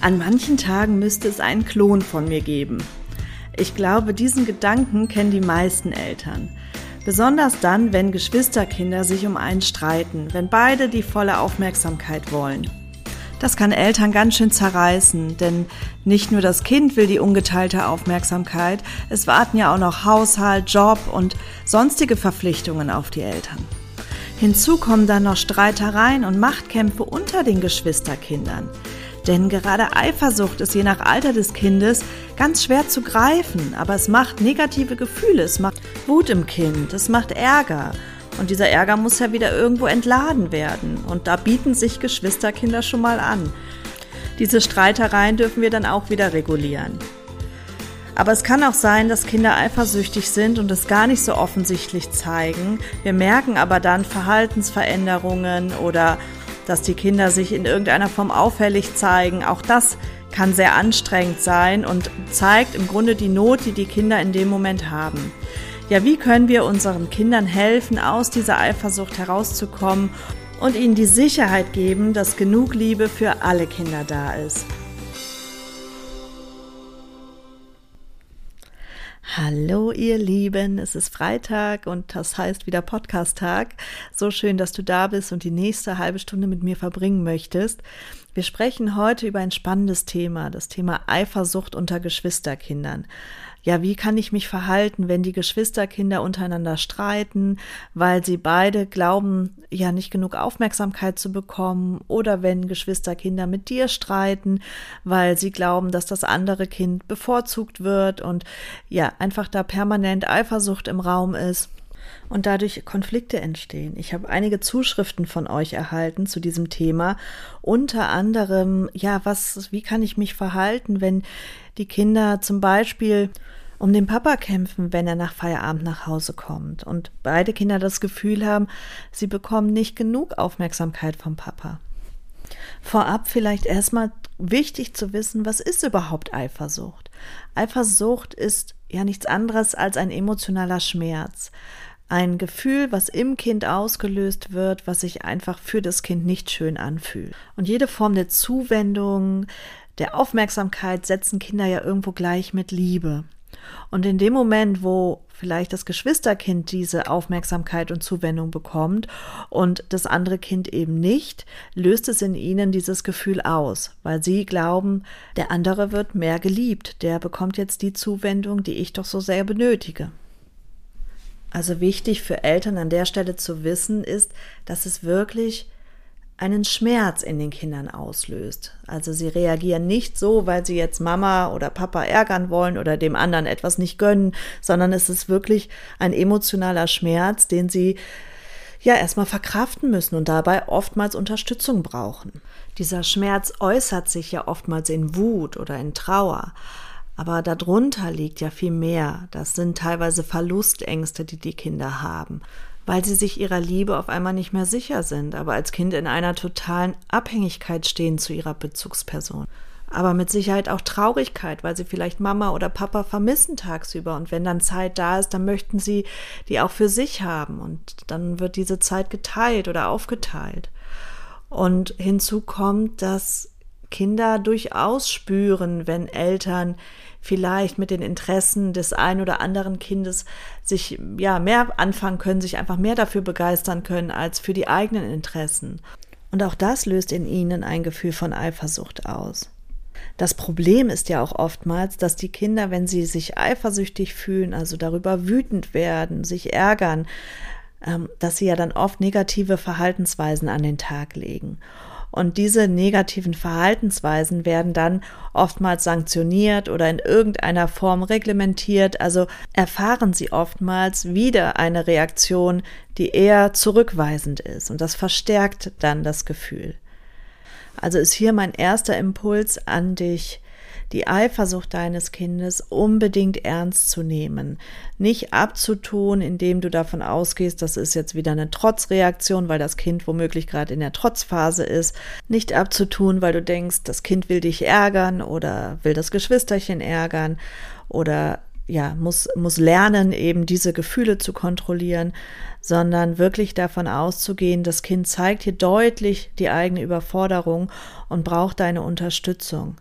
An manchen Tagen müsste es einen Klon von mir geben. Ich glaube, diesen Gedanken kennen die meisten Eltern. Besonders dann, wenn Geschwisterkinder sich um einen streiten, wenn beide die volle Aufmerksamkeit wollen. Das kann Eltern ganz schön zerreißen, denn nicht nur das Kind will die ungeteilte Aufmerksamkeit, es warten ja auch noch Haushalt, Job und sonstige Verpflichtungen auf die Eltern. Hinzu kommen dann noch Streitereien und Machtkämpfe unter den Geschwisterkindern. Denn gerade Eifersucht ist je nach Alter des Kindes ganz schwer zu greifen, aber es macht negative Gefühle, es macht Wut im Kind, es macht Ärger. Und dieser Ärger muss ja wieder irgendwo entladen werden. Und da bieten sich Geschwisterkinder schon mal an. Diese Streitereien dürfen wir dann auch wieder regulieren. Aber es kann auch sein, dass Kinder eifersüchtig sind und es gar nicht so offensichtlich zeigen. Wir merken aber dann Verhaltensveränderungen oder dass die Kinder sich in irgendeiner Form auffällig zeigen. Auch das kann sehr anstrengend sein und zeigt im Grunde die Not, die die Kinder in dem Moment haben. Ja, wie können wir unseren Kindern helfen, aus dieser Eifersucht herauszukommen und ihnen die Sicherheit geben, dass genug Liebe für alle Kinder da ist? Hallo ihr Lieben, es ist Freitag und das heißt wieder Podcast-Tag. So schön, dass du da bist und die nächste halbe Stunde mit mir verbringen möchtest. Wir sprechen heute über ein spannendes Thema, das Thema Eifersucht unter Geschwisterkindern ja, wie kann ich mich verhalten, wenn die Geschwisterkinder untereinander streiten, weil sie beide glauben, ja, nicht genug Aufmerksamkeit zu bekommen, oder wenn Geschwisterkinder mit dir streiten, weil sie glauben, dass das andere Kind bevorzugt wird und ja, einfach da permanent Eifersucht im Raum ist und dadurch Konflikte entstehen. Ich habe einige Zuschriften von euch erhalten zu diesem Thema, unter anderem, ja, was, wie kann ich mich verhalten, wenn die Kinder zum Beispiel um den Papa kämpfen, wenn er nach Feierabend nach Hause kommt und beide Kinder das Gefühl haben, sie bekommen nicht genug Aufmerksamkeit vom Papa. Vorab vielleicht erstmal wichtig zu wissen, was ist überhaupt Eifersucht? Eifersucht ist ja nichts anderes als ein emotionaler Schmerz. Ein Gefühl, was im Kind ausgelöst wird, was sich einfach für das Kind nicht schön anfühlt. Und jede Form der Zuwendung, der Aufmerksamkeit setzen Kinder ja irgendwo gleich mit Liebe. Und in dem Moment, wo vielleicht das Geschwisterkind diese Aufmerksamkeit und Zuwendung bekommt und das andere Kind eben nicht, löst es in ihnen dieses Gefühl aus, weil sie glauben, der andere wird mehr geliebt, der bekommt jetzt die Zuwendung, die ich doch so sehr benötige. Also wichtig für Eltern an der Stelle zu wissen ist, dass es wirklich einen Schmerz in den Kindern auslöst. Also sie reagieren nicht so, weil sie jetzt Mama oder Papa ärgern wollen oder dem anderen etwas nicht gönnen, sondern es ist wirklich ein emotionaler Schmerz, den sie ja erstmal verkraften müssen und dabei oftmals Unterstützung brauchen. Dieser Schmerz äußert sich ja oftmals in Wut oder in Trauer. Aber darunter liegt ja viel mehr. Das sind teilweise Verlustängste, die die Kinder haben weil sie sich ihrer Liebe auf einmal nicht mehr sicher sind, aber als Kind in einer totalen Abhängigkeit stehen zu ihrer Bezugsperson. Aber mit Sicherheit auch Traurigkeit, weil sie vielleicht Mama oder Papa vermissen tagsüber. Und wenn dann Zeit da ist, dann möchten sie die auch für sich haben. Und dann wird diese Zeit geteilt oder aufgeteilt. Und hinzu kommt, dass Kinder durchaus spüren, wenn Eltern vielleicht mit den Interessen des ein oder anderen Kindes sich ja mehr anfangen können, sich einfach mehr dafür begeistern können als für die eigenen Interessen. Und auch das löst in ihnen ein Gefühl von Eifersucht aus. Das Problem ist ja auch oftmals, dass die Kinder, wenn sie sich eifersüchtig fühlen, also darüber wütend werden, sich ärgern, ähm, dass sie ja dann oft negative Verhaltensweisen an den Tag legen. Und diese negativen Verhaltensweisen werden dann oftmals sanktioniert oder in irgendeiner Form reglementiert. Also erfahren sie oftmals wieder eine Reaktion, die eher zurückweisend ist. Und das verstärkt dann das Gefühl. Also ist hier mein erster Impuls an dich, die Eifersucht deines Kindes unbedingt ernst zu nehmen. Nicht abzutun, indem du davon ausgehst, das ist jetzt wieder eine Trotzreaktion, weil das Kind womöglich gerade in der Trotzphase ist. Nicht abzutun, weil du denkst, das Kind will dich ärgern oder will das Geschwisterchen ärgern oder ja, muss, muss lernen, eben diese Gefühle zu kontrollieren, sondern wirklich davon auszugehen, das Kind zeigt hier deutlich die eigene Überforderung und braucht deine Unterstützung.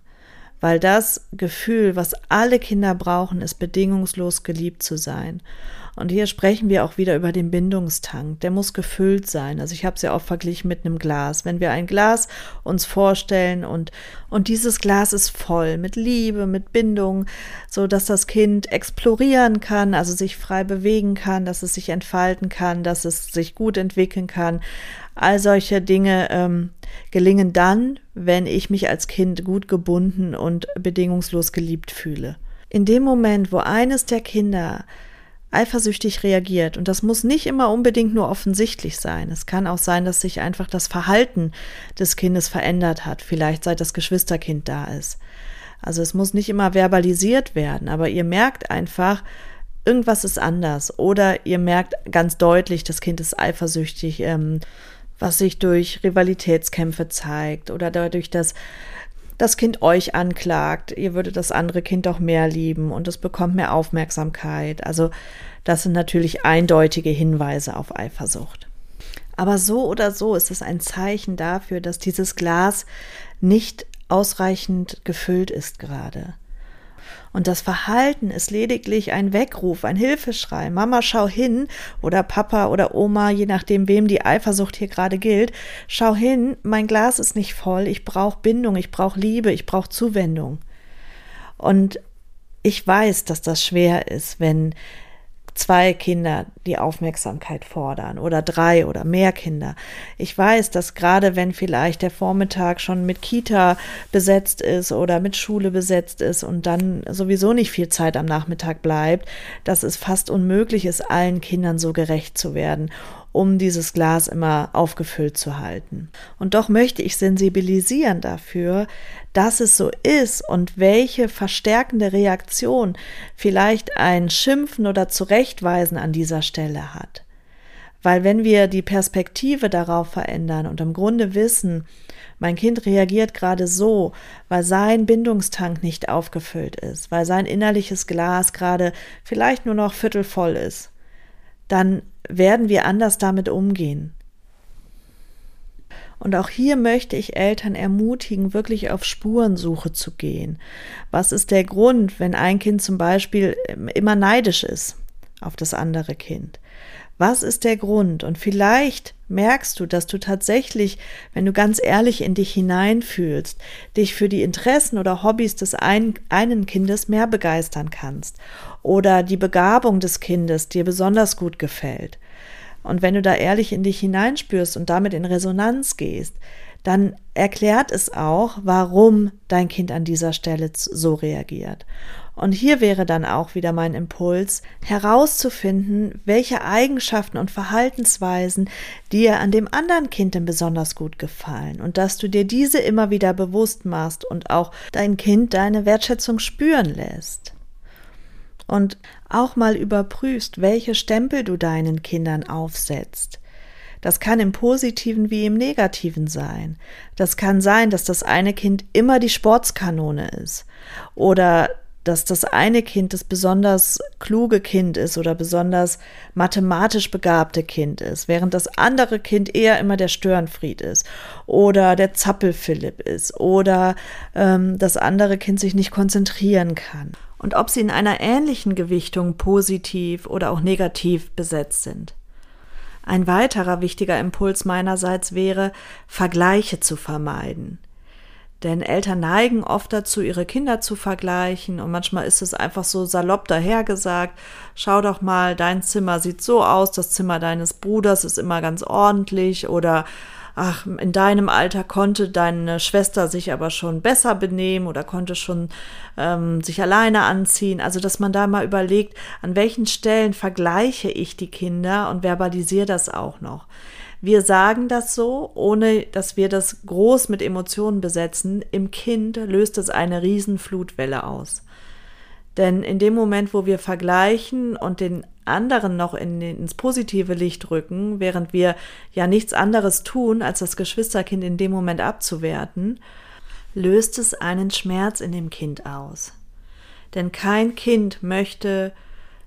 Weil das Gefühl, was alle Kinder brauchen, ist bedingungslos geliebt zu sein. Und hier sprechen wir auch wieder über den Bindungstank. Der muss gefüllt sein. Also ich habe es ja auch verglichen mit einem Glas. Wenn wir ein Glas uns vorstellen und, und dieses Glas ist voll mit Liebe, mit Bindung, so dass das Kind explorieren kann, also sich frei bewegen kann, dass es sich entfalten kann, dass es sich gut entwickeln kann. All solche Dinge ähm, gelingen dann, wenn ich mich als Kind gut gebunden und bedingungslos geliebt fühle. In dem Moment, wo eines der Kinder eifersüchtig reagiert. Und das muss nicht immer unbedingt nur offensichtlich sein. Es kann auch sein, dass sich einfach das Verhalten des Kindes verändert hat, vielleicht seit das Geschwisterkind da ist. Also es muss nicht immer verbalisiert werden, aber ihr merkt einfach, irgendwas ist anders. Oder ihr merkt ganz deutlich, das Kind ist eifersüchtig, ähm, was sich durch Rivalitätskämpfe zeigt oder dadurch, dass das Kind euch anklagt, ihr würdet das andere Kind doch mehr lieben und es bekommt mehr Aufmerksamkeit. Also das sind natürlich eindeutige Hinweise auf Eifersucht. Aber so oder so ist es ein Zeichen dafür, dass dieses Glas nicht ausreichend gefüllt ist gerade. Und das Verhalten ist lediglich ein Weckruf, ein Hilfeschrei. Mama, schau hin oder Papa oder Oma, je nachdem, wem die Eifersucht hier gerade gilt. Schau hin, mein Glas ist nicht voll, ich brauche Bindung, ich brauche Liebe, ich brauche Zuwendung. Und ich weiß, dass das schwer ist, wenn zwei Kinder die Aufmerksamkeit fordern oder drei oder mehr Kinder. Ich weiß, dass gerade wenn vielleicht der Vormittag schon mit Kita besetzt ist oder mit Schule besetzt ist und dann sowieso nicht viel Zeit am Nachmittag bleibt, dass es fast unmöglich ist, allen Kindern so gerecht zu werden um dieses Glas immer aufgefüllt zu halten. Und doch möchte ich sensibilisieren dafür, dass es so ist und welche verstärkende Reaktion vielleicht ein Schimpfen oder Zurechtweisen an dieser Stelle hat. Weil wenn wir die Perspektive darauf verändern und im Grunde wissen, mein Kind reagiert gerade so, weil sein Bindungstank nicht aufgefüllt ist, weil sein innerliches Glas gerade vielleicht nur noch viertelvoll ist, dann werden wir anders damit umgehen. Und auch hier möchte ich Eltern ermutigen, wirklich auf Spurensuche zu gehen. Was ist der Grund, wenn ein Kind zum Beispiel immer neidisch ist auf das andere Kind? Was ist der Grund? Und vielleicht merkst du, dass du tatsächlich, wenn du ganz ehrlich in dich hineinfühlst, dich für die Interessen oder Hobbys des einen, einen Kindes mehr begeistern kannst oder die Begabung des Kindes dir besonders gut gefällt. Und wenn du da ehrlich in dich hineinspürst und damit in Resonanz gehst, dann erklärt es auch, warum dein Kind an dieser Stelle so reagiert. Und hier wäre dann auch wieder mein Impuls, herauszufinden, welche Eigenschaften und Verhaltensweisen dir an dem anderen Kind denn besonders gut gefallen und dass du dir diese immer wieder bewusst machst und auch dein Kind deine Wertschätzung spüren lässt und auch mal überprüfst, welche Stempel du deinen Kindern aufsetzt. Das kann im positiven wie im negativen sein. Das kann sein, dass das eine Kind immer die Sportskanone ist oder dass das eine Kind das besonders kluge Kind ist oder besonders mathematisch begabte Kind ist, während das andere Kind eher immer der Störenfried ist oder der Zappelphilipp ist oder ähm, das andere Kind sich nicht konzentrieren kann und ob sie in einer ähnlichen Gewichtung positiv oder auch negativ besetzt sind. Ein weiterer wichtiger Impuls meinerseits wäre, Vergleiche zu vermeiden. Denn Eltern neigen oft dazu, ihre Kinder zu vergleichen und manchmal ist es einfach so salopp dahergesagt, schau doch mal, dein Zimmer sieht so aus, das Zimmer deines Bruders ist immer ganz ordentlich oder ach, in deinem Alter konnte deine Schwester sich aber schon besser benehmen oder konnte schon ähm, sich alleine anziehen. Also, dass man da mal überlegt, an welchen Stellen vergleiche ich die Kinder und verbalisiere das auch noch. Wir sagen das so, ohne dass wir das groß mit Emotionen besetzen. Im Kind löst es eine Riesenflutwelle aus. Denn in dem Moment, wo wir vergleichen und den anderen noch in, ins positive Licht rücken, während wir ja nichts anderes tun, als das Geschwisterkind in dem Moment abzuwerten, löst es einen Schmerz in dem Kind aus. Denn kein Kind möchte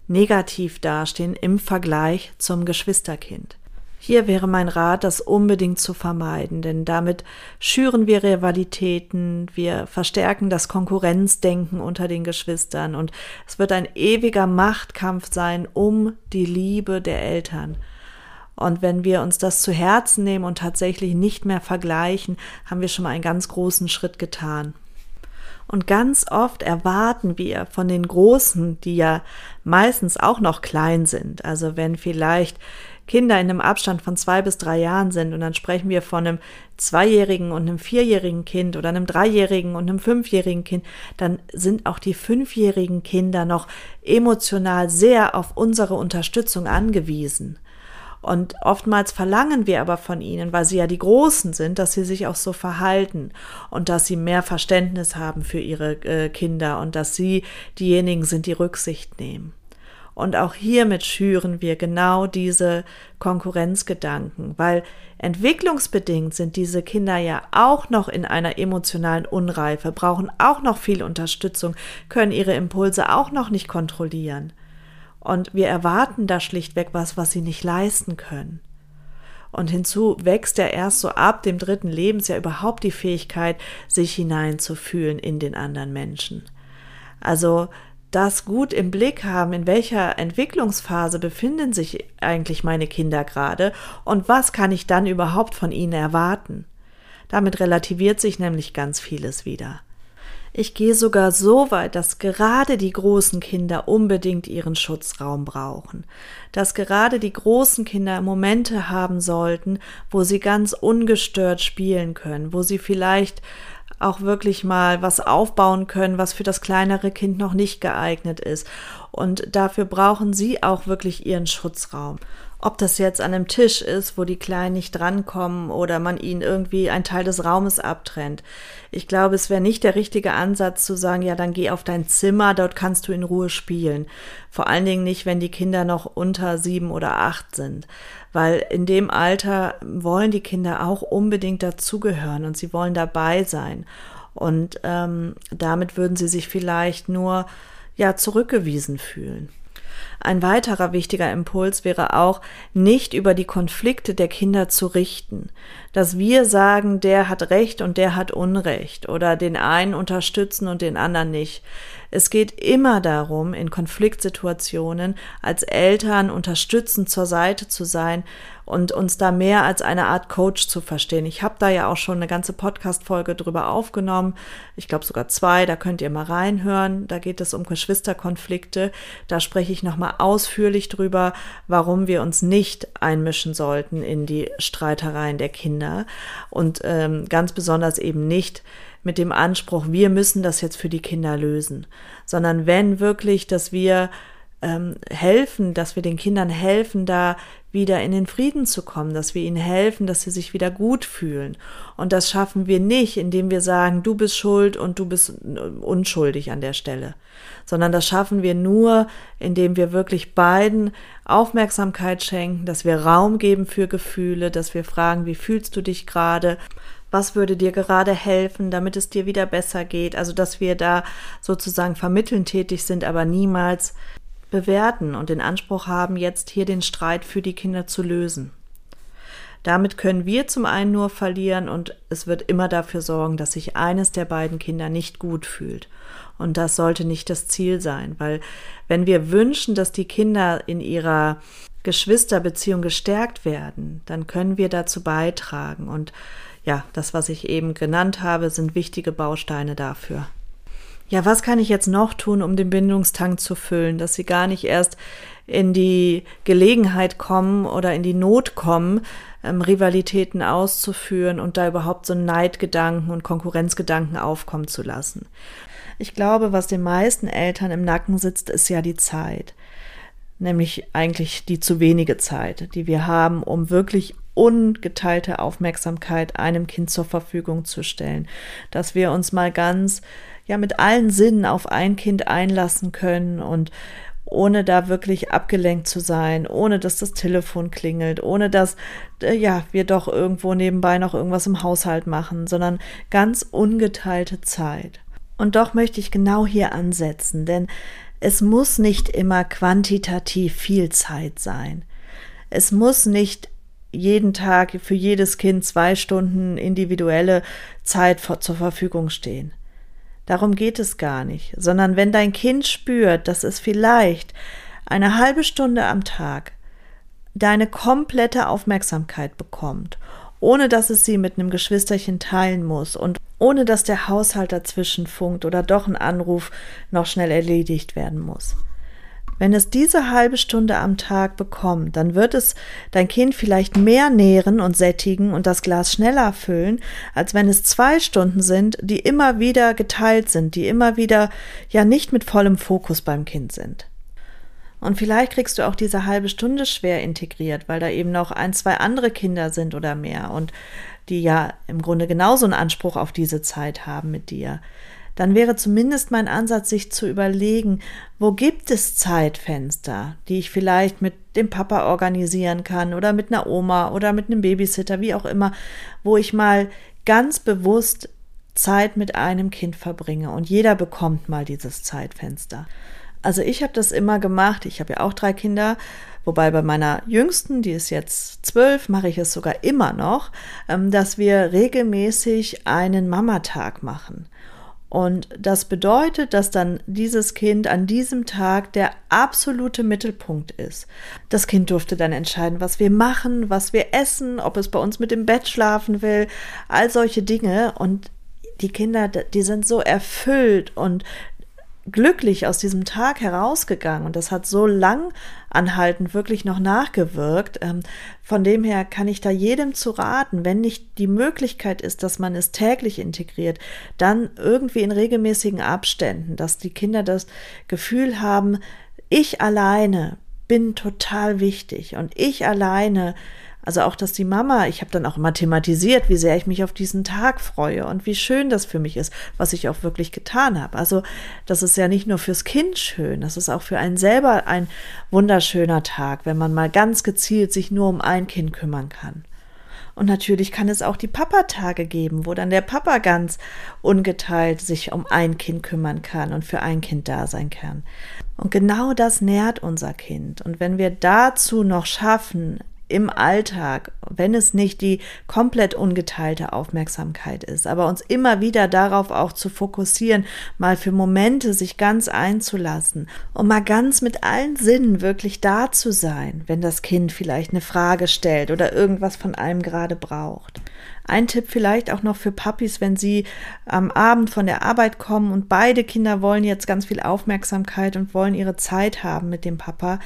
negativ dastehen im Vergleich zum Geschwisterkind. Hier wäre mein Rat, das unbedingt zu vermeiden, denn damit schüren wir Rivalitäten, wir verstärken das Konkurrenzdenken unter den Geschwistern und es wird ein ewiger Machtkampf sein um die Liebe der Eltern. Und wenn wir uns das zu Herzen nehmen und tatsächlich nicht mehr vergleichen, haben wir schon mal einen ganz großen Schritt getan. Und ganz oft erwarten wir von den Großen, die ja meistens auch noch klein sind, also wenn vielleicht Kinder in einem Abstand von zwei bis drei Jahren sind und dann sprechen wir von einem zweijährigen und einem vierjährigen Kind oder einem dreijährigen und einem fünfjährigen Kind, dann sind auch die fünfjährigen Kinder noch emotional sehr auf unsere Unterstützung angewiesen. Und oftmals verlangen wir aber von ihnen, weil sie ja die Großen sind, dass sie sich auch so verhalten und dass sie mehr Verständnis haben für ihre äh, Kinder und dass sie diejenigen sind, die Rücksicht nehmen. Und auch hiermit schüren wir genau diese Konkurrenzgedanken, weil entwicklungsbedingt sind diese Kinder ja auch noch in einer emotionalen Unreife, brauchen auch noch viel Unterstützung, können ihre Impulse auch noch nicht kontrollieren. Und wir erwarten da schlichtweg was, was sie nicht leisten können. Und hinzu wächst ja erst so ab dem dritten Lebensjahr überhaupt die Fähigkeit, sich hineinzufühlen in den anderen Menschen. Also das gut im Blick haben, in welcher Entwicklungsphase befinden sich eigentlich meine Kinder gerade und was kann ich dann überhaupt von ihnen erwarten. Damit relativiert sich nämlich ganz vieles wieder. Ich gehe sogar so weit, dass gerade die großen Kinder unbedingt ihren Schutzraum brauchen, dass gerade die großen Kinder Momente haben sollten, wo sie ganz ungestört spielen können, wo sie vielleicht auch wirklich mal was aufbauen können, was für das kleinere Kind noch nicht geeignet ist. Und dafür brauchen sie auch wirklich ihren Schutzraum. Ob das jetzt an einem Tisch ist, wo die Kleinen nicht drankommen oder man ihnen irgendwie einen Teil des Raumes abtrennt. Ich glaube, es wäre nicht der richtige Ansatz zu sagen, ja, dann geh auf dein Zimmer, dort kannst du in Ruhe spielen. Vor allen Dingen nicht, wenn die Kinder noch unter sieben oder acht sind. Weil in dem Alter wollen die Kinder auch unbedingt dazugehören und sie wollen dabei sein. Und ähm, damit würden sie sich vielleicht nur ja zurückgewiesen fühlen. Ein weiterer wichtiger Impuls wäre auch, nicht über die Konflikte der Kinder zu richten. Dass wir sagen, der hat Recht und der hat Unrecht oder den einen unterstützen und den anderen nicht. Es geht immer darum, in Konfliktsituationen als Eltern unterstützend zur Seite zu sein und uns da mehr als eine Art Coach zu verstehen. Ich habe da ja auch schon eine ganze Podcast-Folge drüber aufgenommen. Ich glaube sogar zwei, da könnt ihr mal reinhören. Da geht es um Geschwisterkonflikte. Da spreche ich nochmal ausführlich drüber, warum wir uns nicht einmischen sollten in die Streitereien der Kinder und ähm, ganz besonders eben nicht mit dem Anspruch, wir müssen das jetzt für die Kinder lösen, sondern wenn wirklich, dass wir ähm, helfen, dass wir den Kindern helfen, da wieder in den Frieden zu kommen, dass wir ihnen helfen, dass sie sich wieder gut fühlen. Und das schaffen wir nicht, indem wir sagen, du bist schuld und du bist äh, unschuldig an der Stelle, sondern das schaffen wir nur, indem wir wirklich beiden Aufmerksamkeit schenken, dass wir Raum geben für Gefühle, dass wir fragen, wie fühlst du dich gerade was würde dir gerade helfen, damit es dir wieder besser geht. Also, dass wir da sozusagen vermitteln tätig sind, aber niemals bewerten und den Anspruch haben, jetzt hier den Streit für die Kinder zu lösen. Damit können wir zum einen nur verlieren und es wird immer dafür sorgen, dass sich eines der beiden Kinder nicht gut fühlt. Und das sollte nicht das Ziel sein, weil wenn wir wünschen, dass die Kinder in ihrer Geschwisterbeziehung gestärkt werden, dann können wir dazu beitragen. Und ja, das, was ich eben genannt habe, sind wichtige Bausteine dafür. Ja, was kann ich jetzt noch tun, um den Bindungstank zu füllen, dass sie gar nicht erst in die Gelegenheit kommen oder in die Not kommen, ähm, Rivalitäten auszuführen und da überhaupt so Neidgedanken und Konkurrenzgedanken aufkommen zu lassen. Ich glaube, was den meisten Eltern im Nacken sitzt, ist ja die Zeit. Nämlich eigentlich die zu wenige Zeit, die wir haben, um wirklich ungeteilte Aufmerksamkeit einem Kind zur Verfügung zu stellen, dass wir uns mal ganz ja mit allen Sinnen auf ein Kind einlassen können und ohne da wirklich abgelenkt zu sein, ohne dass das Telefon klingelt, ohne dass äh, ja, wir doch irgendwo nebenbei noch irgendwas im Haushalt machen, sondern ganz ungeteilte Zeit. Und doch möchte ich genau hier ansetzen, denn es muss nicht immer quantitativ viel Zeit sein. Es muss nicht jeden Tag für jedes Kind zwei Stunden individuelle Zeit zur Verfügung stehen. Darum geht es gar nicht, sondern wenn dein Kind spürt, dass es vielleicht eine halbe Stunde am Tag deine komplette Aufmerksamkeit bekommt, ohne dass es sie mit einem Geschwisterchen teilen muss und ohne dass der Haushalt dazwischen funkt oder doch ein Anruf noch schnell erledigt werden muss. Wenn es diese halbe Stunde am Tag bekommt, dann wird es dein Kind vielleicht mehr nähren und sättigen und das Glas schneller füllen, als wenn es zwei Stunden sind, die immer wieder geteilt sind, die immer wieder ja nicht mit vollem Fokus beim Kind sind. Und vielleicht kriegst du auch diese halbe Stunde schwer integriert, weil da eben noch ein, zwei andere Kinder sind oder mehr und die ja im Grunde genauso einen Anspruch auf diese Zeit haben mit dir dann wäre zumindest mein Ansatz, sich zu überlegen, wo gibt es Zeitfenster, die ich vielleicht mit dem Papa organisieren kann oder mit einer Oma oder mit einem Babysitter, wie auch immer, wo ich mal ganz bewusst Zeit mit einem Kind verbringe und jeder bekommt mal dieses Zeitfenster. Also ich habe das immer gemacht, ich habe ja auch drei Kinder, wobei bei meiner jüngsten, die ist jetzt zwölf, mache ich es sogar immer noch, ähm, dass wir regelmäßig einen Mamatag machen. Und das bedeutet, dass dann dieses Kind an diesem Tag der absolute Mittelpunkt ist. Das Kind durfte dann entscheiden, was wir machen, was wir essen, ob es bei uns mit dem Bett schlafen will, all solche Dinge. Und die Kinder, die sind so erfüllt und glücklich aus diesem Tag herausgegangen und das hat so lang anhaltend wirklich noch nachgewirkt. Ähm, von dem her kann ich da jedem zu raten, wenn nicht die Möglichkeit ist, dass man es täglich integriert, dann irgendwie in regelmäßigen Abständen, dass die Kinder das Gefühl haben, ich alleine bin total wichtig und ich alleine also auch, dass die Mama, ich habe dann auch immer thematisiert, wie sehr ich mich auf diesen Tag freue und wie schön das für mich ist, was ich auch wirklich getan habe. Also das ist ja nicht nur fürs Kind schön, das ist auch für einen selber ein wunderschöner Tag, wenn man mal ganz gezielt sich nur um ein Kind kümmern kann. Und natürlich kann es auch die Papatage geben, wo dann der Papa ganz ungeteilt sich um ein Kind kümmern kann und für ein Kind da sein kann. Und genau das nährt unser Kind. Und wenn wir dazu noch schaffen, im Alltag, wenn es nicht die komplett ungeteilte Aufmerksamkeit ist, aber uns immer wieder darauf auch zu fokussieren, mal für Momente sich ganz einzulassen und mal ganz mit allen Sinnen wirklich da zu sein, wenn das Kind vielleicht eine Frage stellt oder irgendwas von einem gerade braucht. Ein Tipp vielleicht auch noch für Papis, wenn sie am Abend von der Arbeit kommen und beide Kinder wollen jetzt ganz viel Aufmerksamkeit und wollen ihre Zeit haben mit dem Papa,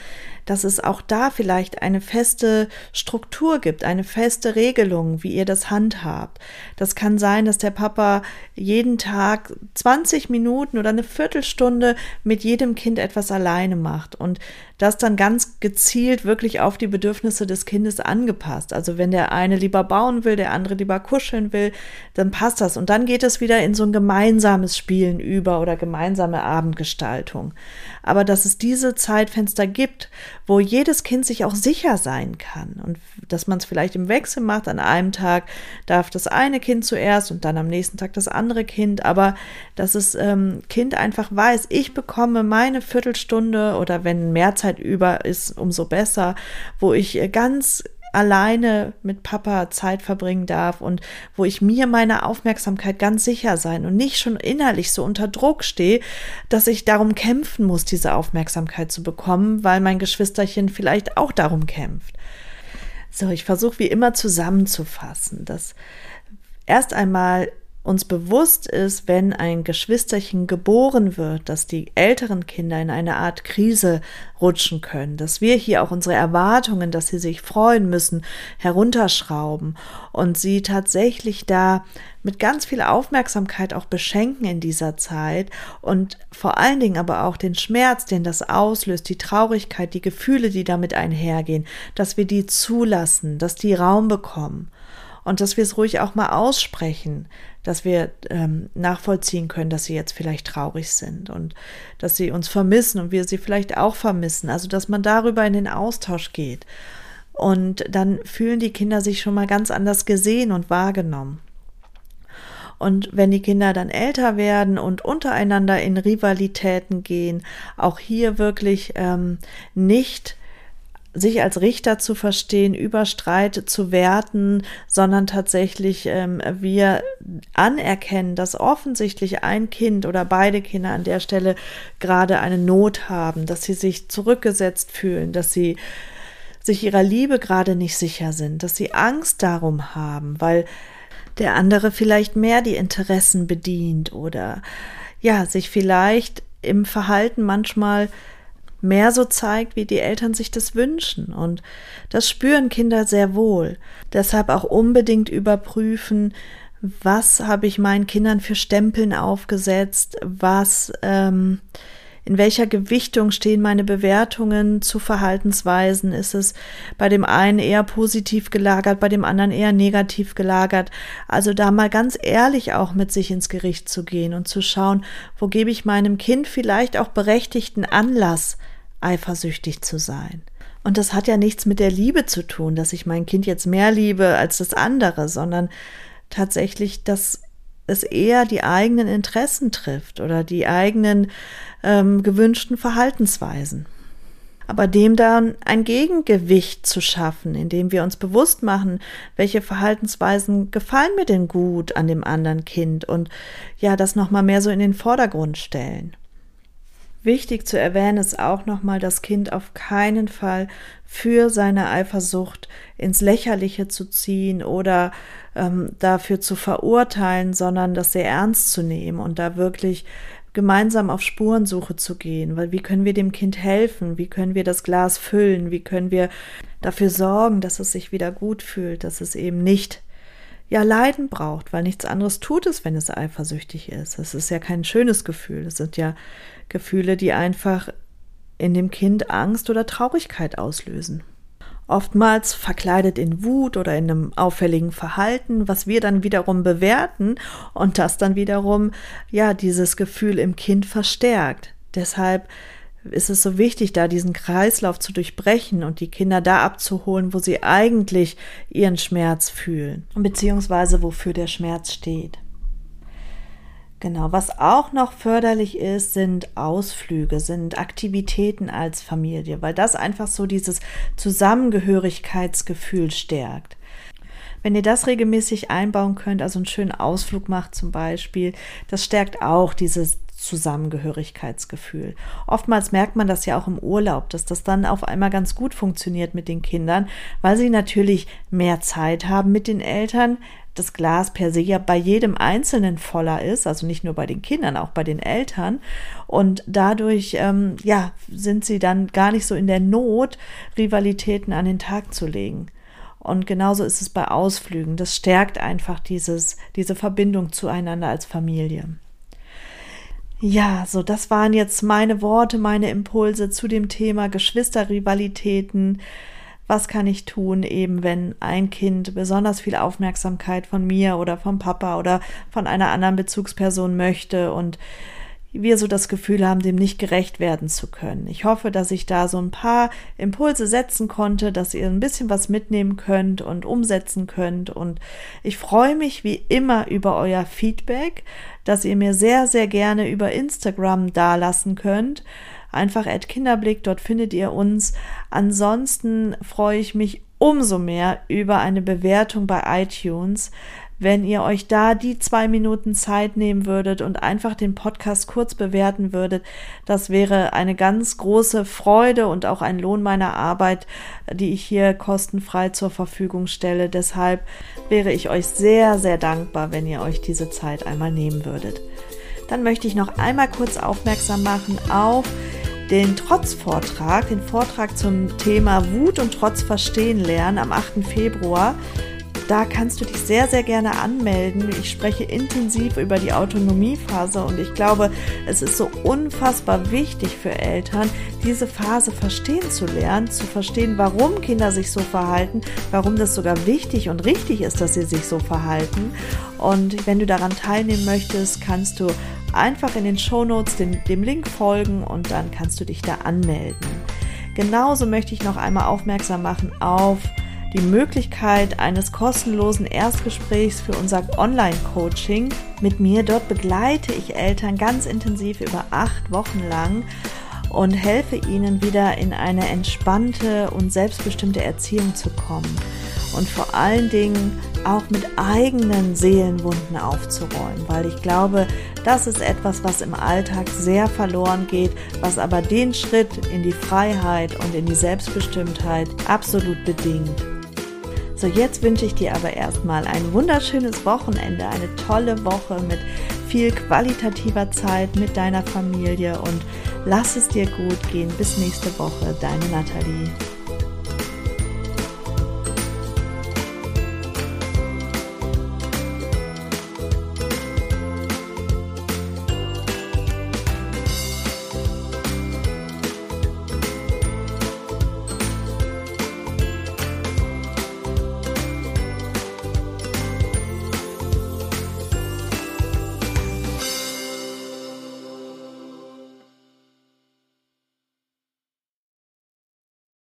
dass es auch da vielleicht eine feste Struktur gibt, eine feste Regelung, wie ihr das handhabt. Das kann sein, dass der Papa jeden Tag 20 Minuten oder eine Viertelstunde mit jedem Kind etwas alleine macht und das dann ganz gezielt wirklich auf die Bedürfnisse des Kindes angepasst. Also wenn der eine lieber bauen will, der andere lieber kuscheln will, dann passt das. Und dann geht es wieder in so ein gemeinsames Spielen über oder gemeinsame Abendgestaltung. Aber dass es diese Zeitfenster gibt, wo jedes Kind sich auch sicher sein kann und dass man es vielleicht im Wechsel macht. An einem Tag darf das eine Kind zuerst und dann am nächsten Tag das andere Kind, aber dass das ähm, Kind einfach weiß, ich bekomme meine Viertelstunde oder wenn mehr Zeit über ist, umso besser, wo ich äh, ganz alleine mit Papa Zeit verbringen darf und wo ich mir meiner Aufmerksamkeit ganz sicher sein und nicht schon innerlich so unter Druck stehe, dass ich darum kämpfen muss, diese Aufmerksamkeit zu bekommen, weil mein Geschwisterchen vielleicht auch darum kämpft. So, ich versuche wie immer zusammenzufassen, dass erst einmal uns bewusst ist, wenn ein Geschwisterchen geboren wird, dass die älteren Kinder in eine Art Krise rutschen können, dass wir hier auch unsere Erwartungen, dass sie sich freuen müssen, herunterschrauben und sie tatsächlich da mit ganz viel Aufmerksamkeit auch beschenken in dieser Zeit und vor allen Dingen aber auch den Schmerz, den das auslöst, die Traurigkeit, die Gefühle, die damit einhergehen, dass wir die zulassen, dass die Raum bekommen und dass wir es ruhig auch mal aussprechen, dass wir ähm, nachvollziehen können, dass sie jetzt vielleicht traurig sind und dass sie uns vermissen und wir sie vielleicht auch vermissen. Also dass man darüber in den Austausch geht. Und dann fühlen die Kinder sich schon mal ganz anders gesehen und wahrgenommen. Und wenn die Kinder dann älter werden und untereinander in Rivalitäten gehen, auch hier wirklich ähm, nicht sich als Richter zu verstehen, über Streit zu werten, sondern tatsächlich ähm, wir anerkennen, dass offensichtlich ein Kind oder beide Kinder an der Stelle gerade eine Not haben, dass sie sich zurückgesetzt fühlen, dass sie sich ihrer Liebe gerade nicht sicher sind, dass sie Angst darum haben, weil der andere vielleicht mehr die Interessen bedient oder ja, sich vielleicht im Verhalten manchmal mehr so zeigt, wie die Eltern sich das wünschen. Und das spüren Kinder sehr wohl. Deshalb auch unbedingt überprüfen, was habe ich meinen Kindern für Stempeln aufgesetzt, was, ähm, in welcher Gewichtung stehen meine Bewertungen zu Verhaltensweisen? Ist es bei dem einen eher positiv gelagert, bei dem anderen eher negativ gelagert? Also da mal ganz ehrlich auch mit sich ins Gericht zu gehen und zu schauen, wo gebe ich meinem Kind vielleicht auch berechtigten Anlass, eifersüchtig zu sein. Und das hat ja nichts mit der Liebe zu tun, dass ich mein Kind jetzt mehr liebe als das andere, sondern tatsächlich, dass es eher die eigenen Interessen trifft oder die eigenen ähm, gewünschten Verhaltensweisen. Aber dem dann ein Gegengewicht zu schaffen, indem wir uns bewusst machen, welche Verhaltensweisen gefallen mir denn gut an dem anderen Kind und ja, das nochmal mehr so in den Vordergrund stellen. Wichtig zu erwähnen ist auch nochmal, das Kind auf keinen Fall für seine Eifersucht ins Lächerliche zu ziehen oder ähm, dafür zu verurteilen, sondern das sehr ernst zu nehmen und da wirklich gemeinsam auf Spurensuche zu gehen, weil wie können wir dem Kind helfen, wie können wir das Glas füllen, wie können wir dafür sorgen, dass es sich wieder gut fühlt, dass es eben nicht ja Leiden braucht, weil nichts anderes tut es, wenn es eifersüchtig ist. Es ist ja kein schönes Gefühl. Es sind ja Gefühle, die einfach in dem Kind Angst oder Traurigkeit auslösen. Oftmals verkleidet in Wut oder in einem auffälligen Verhalten, was wir dann wiederum bewerten und das dann wiederum ja dieses Gefühl im Kind verstärkt. Deshalb ist es so wichtig, da diesen Kreislauf zu durchbrechen und die Kinder da abzuholen, wo sie eigentlich ihren Schmerz fühlen, beziehungsweise wofür der Schmerz steht. Genau, was auch noch förderlich ist, sind Ausflüge, sind Aktivitäten als Familie, weil das einfach so dieses Zusammengehörigkeitsgefühl stärkt. Wenn ihr das regelmäßig einbauen könnt, also einen schönen Ausflug macht zum Beispiel, das stärkt auch dieses Zusammengehörigkeitsgefühl. Oftmals merkt man das ja auch im Urlaub, dass das dann auf einmal ganz gut funktioniert mit den Kindern, weil sie natürlich mehr Zeit haben mit den Eltern, das Glas per se ja bei jedem Einzelnen voller ist, also nicht nur bei den Kindern, auch bei den Eltern. Und dadurch, ähm, ja, sind sie dann gar nicht so in der Not, Rivalitäten an den Tag zu legen. Und genauso ist es bei Ausflügen. Das stärkt einfach dieses, diese Verbindung zueinander als Familie. Ja, so das waren jetzt meine Worte, meine Impulse zu dem Thema Geschwisterrivalitäten was kann ich tun, eben wenn ein Kind besonders viel Aufmerksamkeit von mir oder vom Papa oder von einer anderen Bezugsperson möchte und wir so das Gefühl haben, dem nicht gerecht werden zu können. Ich hoffe, dass ich da so ein paar Impulse setzen konnte, dass ihr ein bisschen was mitnehmen könnt und umsetzen könnt. Und ich freue mich wie immer über euer Feedback, dass ihr mir sehr, sehr gerne über Instagram dalassen könnt einfach at Kinderblick, dort findet ihr uns. Ansonsten freue ich mich umso mehr über eine Bewertung bei iTunes. Wenn ihr euch da die zwei Minuten Zeit nehmen würdet und einfach den Podcast kurz bewerten würdet. Das wäre eine ganz große Freude und auch ein Lohn meiner Arbeit, die ich hier kostenfrei zur Verfügung stelle. Deshalb wäre ich euch sehr, sehr dankbar, wenn ihr euch diese Zeit einmal nehmen würdet. Dann möchte ich noch einmal kurz aufmerksam machen auf den Trotzvortrag, den Vortrag zum Thema Wut und Trotz verstehen lernen am 8. Februar. Da kannst du dich sehr, sehr gerne anmelden. Ich spreche intensiv über die Autonomiephase und ich glaube, es ist so unfassbar wichtig für Eltern, diese Phase verstehen zu lernen, zu verstehen, warum Kinder sich so verhalten, warum das sogar wichtig und richtig ist, dass sie sich so verhalten. Und wenn du daran teilnehmen möchtest, kannst du einfach in den Shownotes dem, dem Link folgen und dann kannst du dich da anmelden. Genauso möchte ich noch einmal aufmerksam machen auf die Möglichkeit eines kostenlosen Erstgesprächs für unser Online-Coaching mit mir. Dort begleite ich Eltern ganz intensiv über acht Wochen lang und helfe ihnen wieder in eine entspannte und selbstbestimmte Erziehung zu kommen und vor allen Dingen auch mit eigenen Seelenwunden aufzuräumen, weil ich glaube, das ist etwas, was im Alltag sehr verloren geht, was aber den Schritt in die Freiheit und in die Selbstbestimmtheit absolut bedingt. So, jetzt wünsche ich dir aber erstmal ein wunderschönes Wochenende, eine tolle Woche mit viel qualitativer Zeit mit deiner Familie und lass es dir gut gehen. Bis nächste Woche, deine Nathalie.